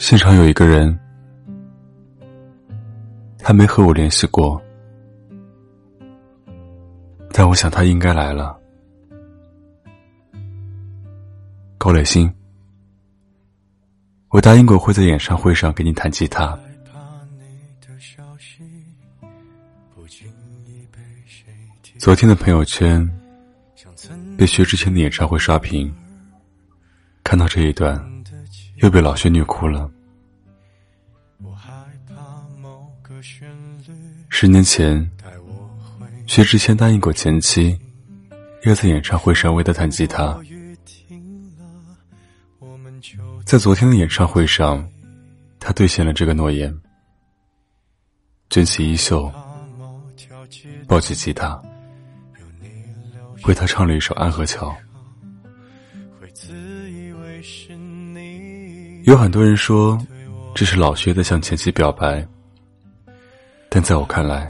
现场有一个人，他没和我联系过，但我想他应该来了。高磊鑫，我答应过会在演唱会上给你弹吉他。昨天的朋友圈被薛之谦的演唱会刷屏，看到这一段，又被老薛虐哭了。十年前，薛之谦答应过前妻，要在演唱会上为他弹吉他。在昨天的演唱会上，他兑现了这个诺言，卷起衣袖，抱起吉他。为他唱了一首《安河桥》。有很多人说，这是老薛在向前妻表白，但在我看来，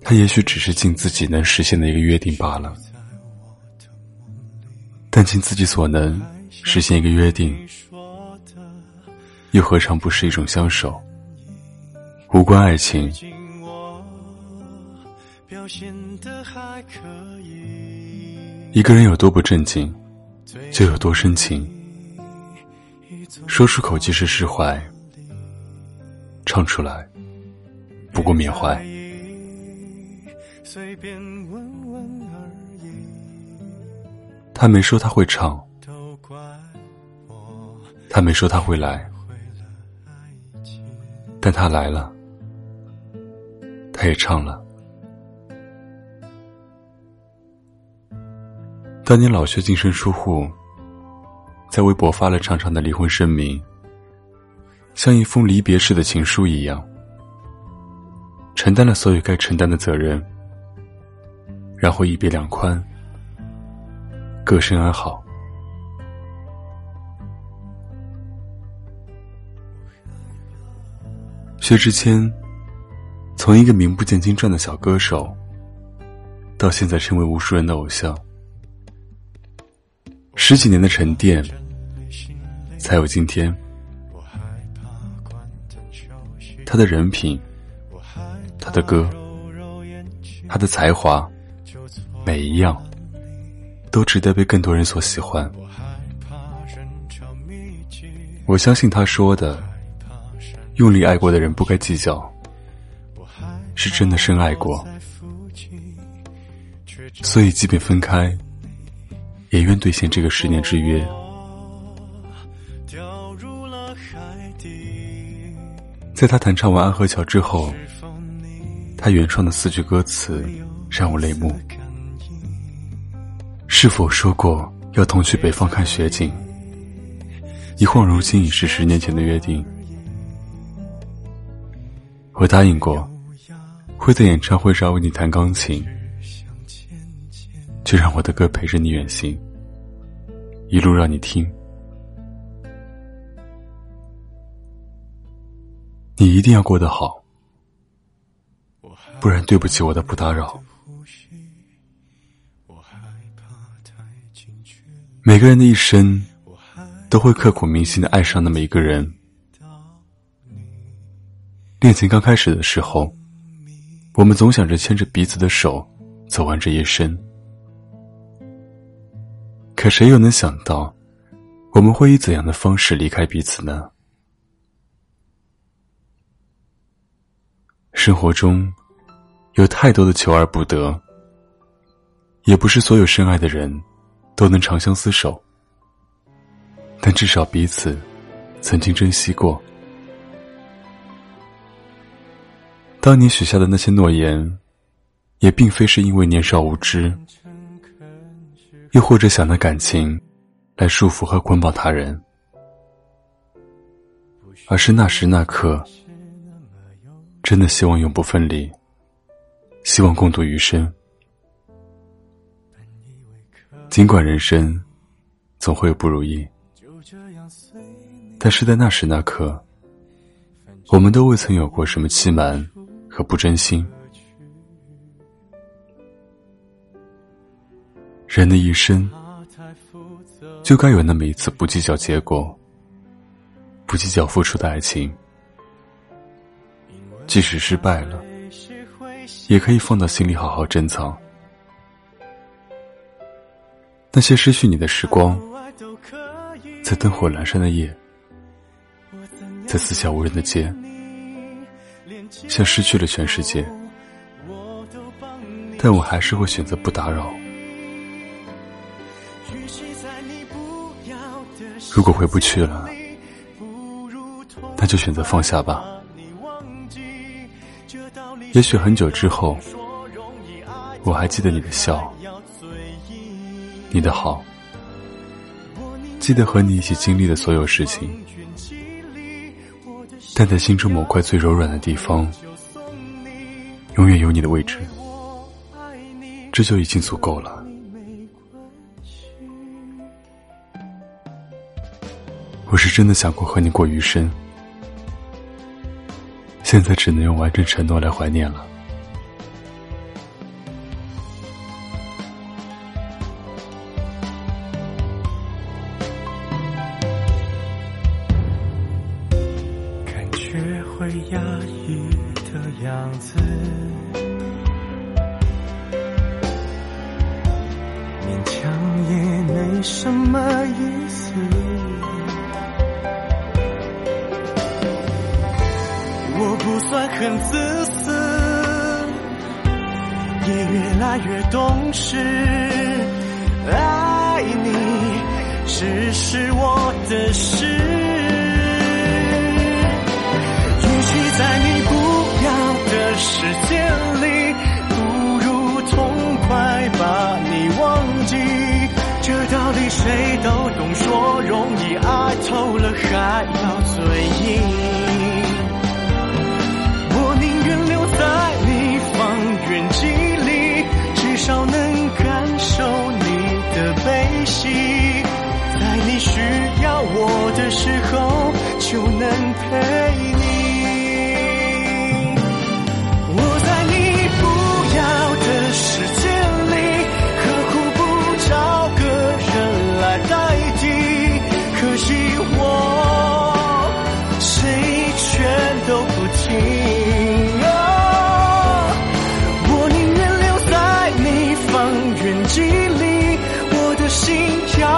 他也许只是尽自己能实现的一个约定罢了。但尽自己所能实现一个约定，又何尝不是一种相守？无关爱情。一个人有多不正经，就有多深情。说出口即是释怀，唱出来不过缅怀。他没说他会唱，他没说他会来，但他来了，他也唱了。当年老薛净身出户，在微博发了长长的离婚声明，像一封离别式的情书一样，承担了所有该承担的责任，然后一别两宽，各生安好。薛之谦从一个名不见经传的小歌手，到现在成为无数人的偶像。十几年的沉淀，才有今天。他的人品，他的歌，他的才华，每一样都值得被更多人所喜欢。我相信他说的“用力爱过的人不该计较”，是真的深爱过。所以，即便分开。也愿兑现这个十年之约。在他弹唱完《安河桥》之后，他原创的四句歌词让我泪目。是否说过要同去北方看雪景？一晃如今已是十年前的约定。我答应过，会在演唱会上为你弹钢琴。就让我的歌陪着你远行，一路让你听。你一定要过得好，不然对不起我的不打扰。每个人的一生都会刻骨铭心的爱上那么一个人。恋情刚开始的时候，我们总想着牵着彼此的手走完这一生。可谁又能想到，我们会以怎样的方式离开彼此呢？生活中有太多的求而不得，也不是所有深爱的人都能长相厮守，但至少彼此曾经珍惜过。当年许下的那些诺言，也并非是因为年少无知。又或者想拿感情来束缚和捆绑他人，而是那时那刻真的希望永不分离，希望共度余生。尽管人生总会有不如意，但是在那时那刻，我们都未曾有过什么欺瞒和不真心。人的一生，就该有那么一次不计较结果，不计较付出的爱情，即使失败了，也可以放到心里好好珍藏。那些失去你的时光，在灯火阑珊的夜，在四下无人的街，像失去了全世界，但我还是会选择不打扰。如果回不去了。那就选择放下吧。也许很久之后，我还记得你的笑，你的好，记得和你一起经历的所有事情。但在心中某块最柔软的地方，永远有你的位置，这就已经足够了。我是真的想过和你过余生。现在只能用完整承诺来怀念了。感觉会压抑的样子，勉强也没什么很自私，也越来越懂事。爱你只是我的事，与其在你不要的世界里，不如痛快把你忘记。这道理谁都懂，说容易，爱透了还要嘴硬。的时候就能陪你。我在你不要的世界里，何苦不找个人来代替？可惜我谁劝都不听。我宁愿留在你方圆几里，我的心漂